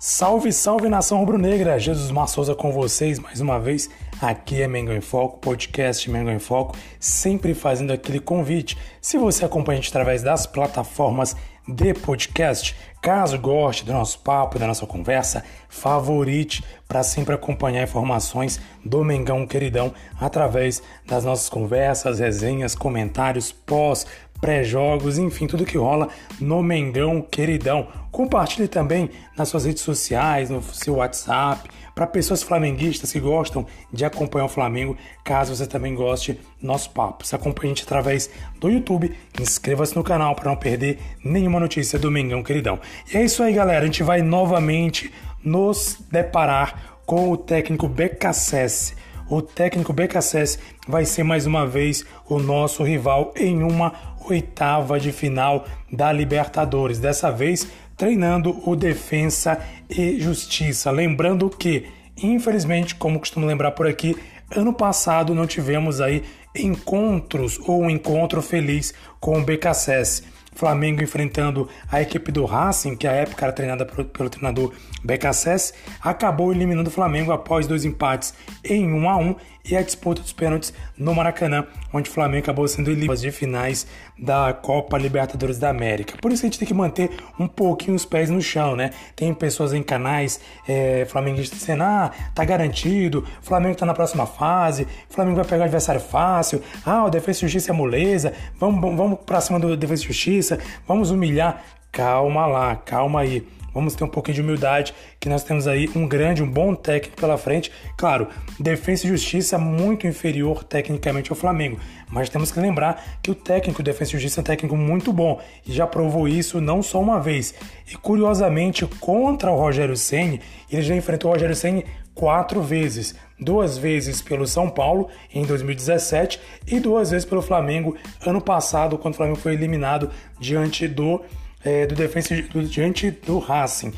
Salve, salve nação rubro-negra! Jesus Mar Souza com vocês mais uma vez. Aqui é Mengão em Foco, podcast Mengão em Foco, sempre fazendo aquele convite. Se você acompanha a gente através das plataformas de podcast, caso goste do nosso papo, da nossa conversa, favorite para sempre acompanhar informações do Mengão Queridão através das nossas conversas, resenhas, comentários, pós, pré-jogos, enfim, tudo que rola no Mengão Queridão. Compartilhe também nas suas redes sociais, no seu WhatsApp, para pessoas flamenguistas que gostam de acompanhar o Flamengo, caso você também goste do nosso papo. Se acompanha a gente através do YouTube, inscreva-se no canal para não perder nenhuma notícia do Mengão Queridão. E é isso aí, galera. A gente vai novamente nos deparar com o técnico BKSS o técnico BKSS vai ser mais uma vez o nosso rival em uma oitava de final da Libertadores. Dessa vez treinando o Defensa e Justiça. Lembrando que, infelizmente, como costumo lembrar por aqui, ano passado não tivemos aí encontros ou um encontro feliz com o BKSS. Flamengo enfrentando a equipe do Racing, que à época era treinada pelo, treinador BKSS, acabou eliminando o Flamengo após dois empates em 1 a 1 e a disputa dos pênaltis no Maracanã, onde o Flamengo acabou sendo eliminado de finais da Copa Libertadores da América. Por isso a gente tem que manter um pouquinho os pés no chão, né? Tem pessoas em canais é, flamenguistas dizendo: ah, tá garantido, Flamengo tá na próxima fase, Flamengo vai pegar adversário fácil, ah, o Defesa e Justiça é moleza, vamos, vamos pra cima do Defesa e Justiça, vamos humilhar. Calma lá, calma aí. Vamos ter um pouquinho de humildade, que nós temos aí um grande, um bom técnico pela frente. Claro, Defesa e Justiça muito inferior tecnicamente ao Flamengo, mas temos que lembrar que o técnico Defesa e Justiça é um técnico muito bom e já provou isso não só uma vez. E curiosamente, contra o Rogério Ceni, ele já enfrentou o Rogério Ceni quatro vezes, duas vezes pelo São Paulo em 2017 e duas vezes pelo Flamengo ano passado, quando o Flamengo foi eliminado diante do é, do Defensa do, diante do Racing.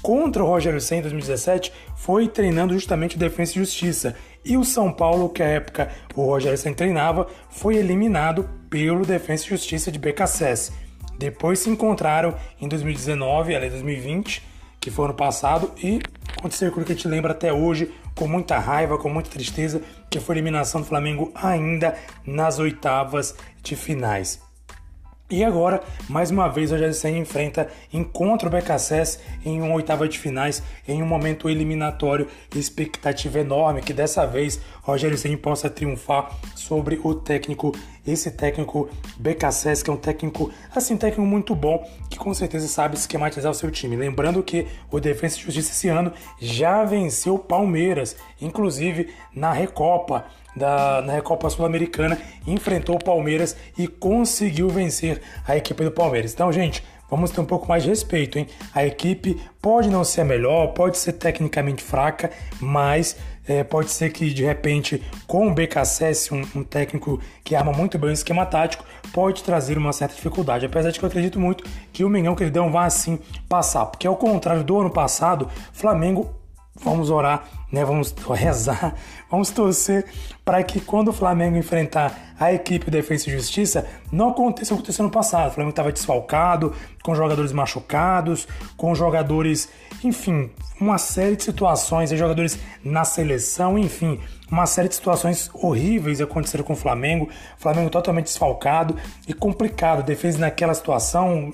Contra o Rogério Senna em 2017, foi treinando justamente o Defensa e Justiça. E o São Paulo, que à época o Rogério Senna treinava, foi eliminado pelo Defensa e Justiça de BKSS. Depois se encontraram em 2019, aliás 2020, que foi ano passado, e aconteceu aquilo que a gente lembra até hoje, com muita raiva, com muita tristeza, que foi a eliminação do Flamengo ainda nas oitavas de finais. E agora, mais uma vez, o Rogério Senna enfrenta, encontra o BKSS em uma oitava de finais, em um momento eliminatório, expectativa enorme que dessa vez Rogério Senna possa triunfar sobre o técnico, esse técnico BKSS, que é um técnico, assim, técnico muito bom, que com certeza sabe esquematizar o seu time. Lembrando que o Defensa e Justiça esse ano já venceu o Palmeiras, inclusive na Recopa da, na Recopa Sul-Americana, enfrentou o Palmeiras e conseguiu vencer a equipe do Palmeiras. Então, gente, vamos ter um pouco mais de respeito, hein? A equipe pode não ser a melhor, pode ser tecnicamente fraca, mas é, pode ser que de repente, com o BKSS, um, um, técnico que arma muito bem o esquema tático, pode trazer uma certa dificuldade. Apesar de que eu acredito muito que o Mengão Queridão vai assim passar, porque ao contrário do ano passado, Flamengo vamos orar, né? Vamos rezar, vamos torcer para que quando o Flamengo enfrentar a equipe de Defesa e Justiça, não aconteça o que aconteceu no passado. O Flamengo estava desfalcado, com jogadores machucados, com jogadores, enfim, uma série de situações, jogadores na seleção, enfim, uma série de situações horríveis aconteceram com o Flamengo. O Flamengo totalmente desfalcado e complicado. Defesa naquela situação,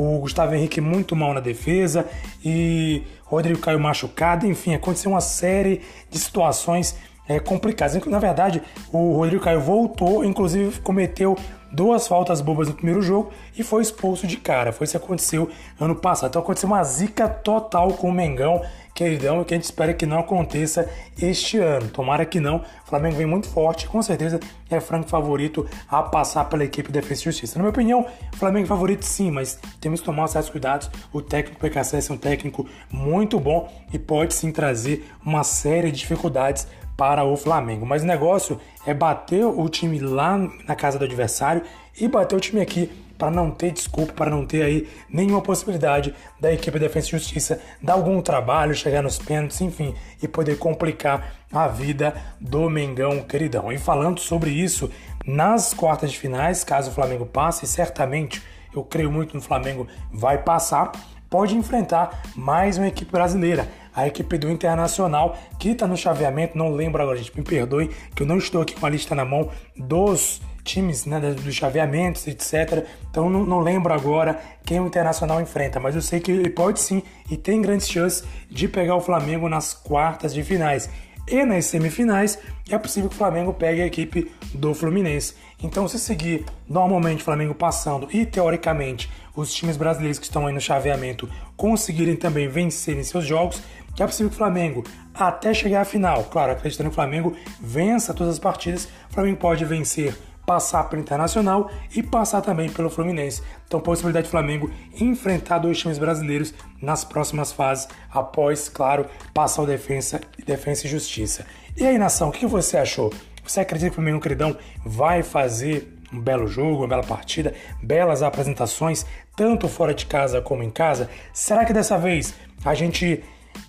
o Gustavo Henrique muito mal na defesa e Rodrigo Caio machucado, enfim, aconteceu uma série de situações é, complicadas. Na verdade, o Rodrigo Caio voltou, inclusive cometeu duas faltas bobas no primeiro jogo e foi expulso de cara. Foi isso que aconteceu ano passado. Então aconteceu uma zica total com o Mengão, queridão, que a gente espera que não aconteça este ano. Tomara que não. O Flamengo vem muito forte, com certeza é franco favorito a passar pela equipe de Defesa e Justiça. Na minha opinião, Flamengo é favorito sim, mas temos que tomar certos cuidados. O técnico PKC é um técnico muito bom e pode sim trazer uma série de dificuldades para o Flamengo. Mas o negócio é bater o time lá na casa do adversário e bater o time aqui para não ter desculpa, para não ter aí nenhuma possibilidade da equipe de Defesa e Justiça dar algum trabalho, chegar nos pênaltis, enfim, e poder complicar a vida do Mengão queridão. E falando sobre isso, nas quartas de finais, caso o Flamengo passe, certamente eu creio muito no Flamengo vai passar, pode enfrentar mais uma equipe brasileira a equipe do Internacional, que está no chaveamento, não lembro agora, gente, me perdoe, que eu não estou aqui com a lista na mão dos times, né, dos chaveamentos, etc. Então não, não, lembro agora quem o Internacional enfrenta, mas eu sei que ele pode sim e tem grandes chances de pegar o Flamengo nas quartas de finais. E nas semifinais é possível que o Flamengo pegue a equipe do Fluminense. Então, se seguir normalmente o Flamengo passando e teoricamente os times brasileiros que estão aí no chaveamento conseguirem também vencerem seus jogos, que é possível que o Flamengo, até chegar à final, claro, acreditando que o Flamengo vença todas as partidas, o Flamengo pode vencer, passar pelo Internacional e passar também pelo Fluminense. Então, possibilidade de Flamengo enfrentar dois times brasileiros nas próximas fases, após, claro, passar o Defensa, Defensa e Justiça. E aí, nação, o que você achou? Você acredita que o Flamengo Credão vai fazer um belo jogo, uma bela partida, belas apresentações, tanto fora de casa como em casa? Será que dessa vez a gente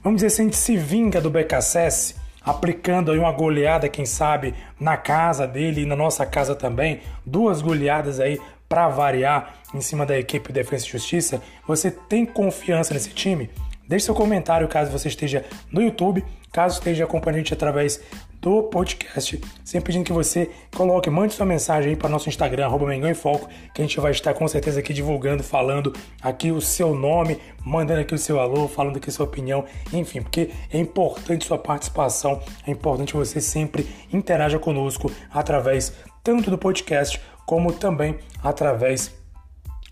vamos dizer assim, a gente se vinga do BKSS, aplicando aí uma goleada, quem sabe, na casa dele e na nossa casa também, duas goleadas aí para variar em cima da equipe de Defesa e Justiça. Você tem confiança nesse time? Deixe seu comentário caso você esteja no YouTube, caso esteja acompanhando a gente através do podcast. Sempre pedindo que você coloque, mande sua mensagem aí para nosso Instagram, arroba Mengão em Foco, que a gente vai estar com certeza aqui divulgando, falando aqui o seu nome, mandando aqui o seu alô, falando aqui a sua opinião, enfim, porque é importante sua participação, é importante você sempre interaja conosco através tanto do podcast como também através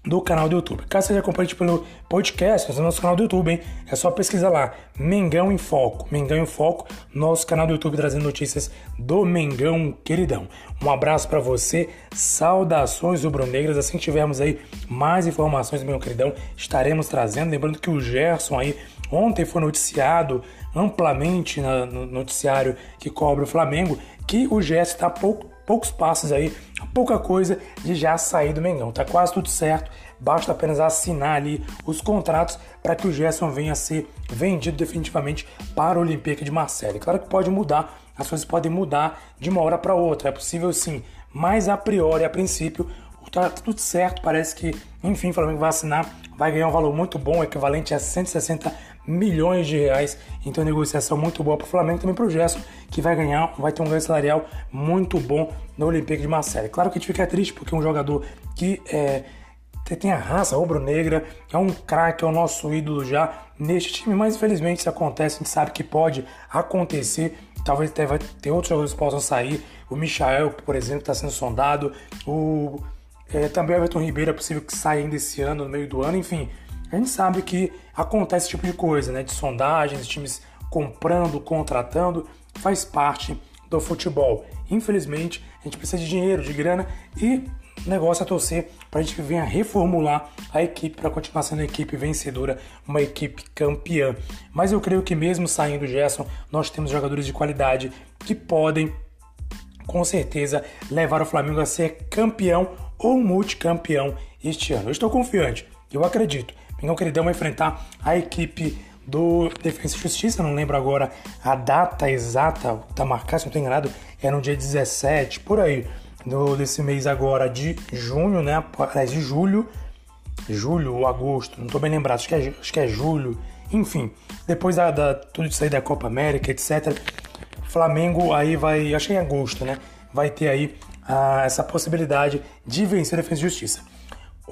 do canal do YouTube. Caso você acompanhe pelo podcast, no nosso canal do YouTube, hein? É só pesquisar lá, Mengão em Foco. Mengão em Foco, nosso canal do YouTube trazendo notícias do Mengão queridão. Um abraço para você, saudações rubro-negras. Assim que tivermos aí mais informações do Mengão queridão, estaremos trazendo. Lembrando que o Gerson aí ontem foi noticiado amplamente no noticiário que cobre o Flamengo que o Gerson está pouco poucos passos aí, pouca coisa de já sair do Mengão. Tá quase tudo certo, basta apenas assinar ali os contratos para que o Gerson venha a ser vendido definitivamente para o Olympique de Marseille. Claro que pode mudar, as coisas podem mudar de uma hora para outra, é possível sim, mas a priori, a princípio, tá tudo certo, parece que, enfim, o Flamengo vai assinar, vai ganhar um valor muito bom, equivalente a 160 milhões de reais. Então, negociação muito boa para o Flamengo também para o Gerson, que vai ganhar, vai ter um ganho salarial muito bom no Olympique de Marseille. Claro que a gente fica triste porque é um jogador que é, tem a raça rubro-negra, é um craque, é o nosso ídolo já neste time, mas infelizmente isso acontece, a gente sabe que pode acontecer. Talvez ter, ter outros jogadores que possam sair. O Michael, por exemplo, está sendo sondado. O, é, também o Everton Ribeiro é possível que saia ainda esse ano, no meio do ano. Enfim, a gente sabe que acontece esse tipo de coisa, né? De sondagens, times comprando, contratando, faz parte do futebol. Infelizmente, a gente precisa de dinheiro, de grana e negócio é torcer para a gente venha reformular a equipe para continuar sendo a equipe vencedora, uma equipe campeã. Mas eu creio que mesmo saindo o Gerson, nós temos jogadores de qualidade que podem com certeza levar o Flamengo a ser campeão ou multicampeão este ano. Eu estou confiante, eu acredito. Mengão Queridão vai enfrentar a equipe do Defesa e Justiça, não lembro agora a data exata, tá marcado, se não estou enganado, é no dia 17, por aí, no, desse mês agora de junho, né? Aliás, de julho, julho ou agosto, não estou bem lembrado, acho que é, acho que é julho, enfim, depois da, da, tudo isso aí da Copa América, etc. Flamengo aí vai, acho que em agosto, né? Vai ter aí ah, essa possibilidade de vencer a Defesa e Justiça.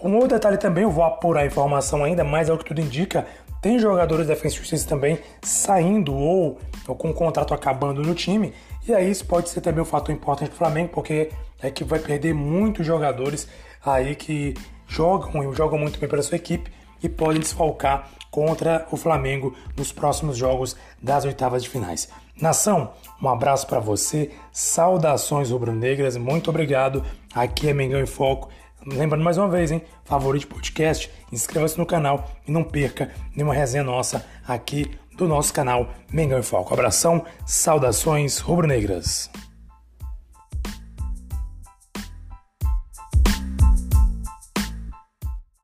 Um outro detalhe também, eu vou apurar a informação ainda, mas é o que tudo indica, tem jogadores defensivos também saindo ou, ou com o contrato acabando no time. E aí isso pode ser também um fator importante para o Flamengo, porque é que vai perder muitos jogadores aí que jogam e jogam muito bem pela sua equipe e podem desfalcar contra o Flamengo nos próximos jogos das oitavas de finais. Nação, um abraço para você, saudações rubro-negras, muito obrigado. Aqui é Mengão em Foco. Lembrando mais uma vez, hein? Favorite podcast, inscreva-se no canal e não perca nenhuma resenha nossa aqui do nosso canal Mengão em Foco. Abração, saudações rubro-negras.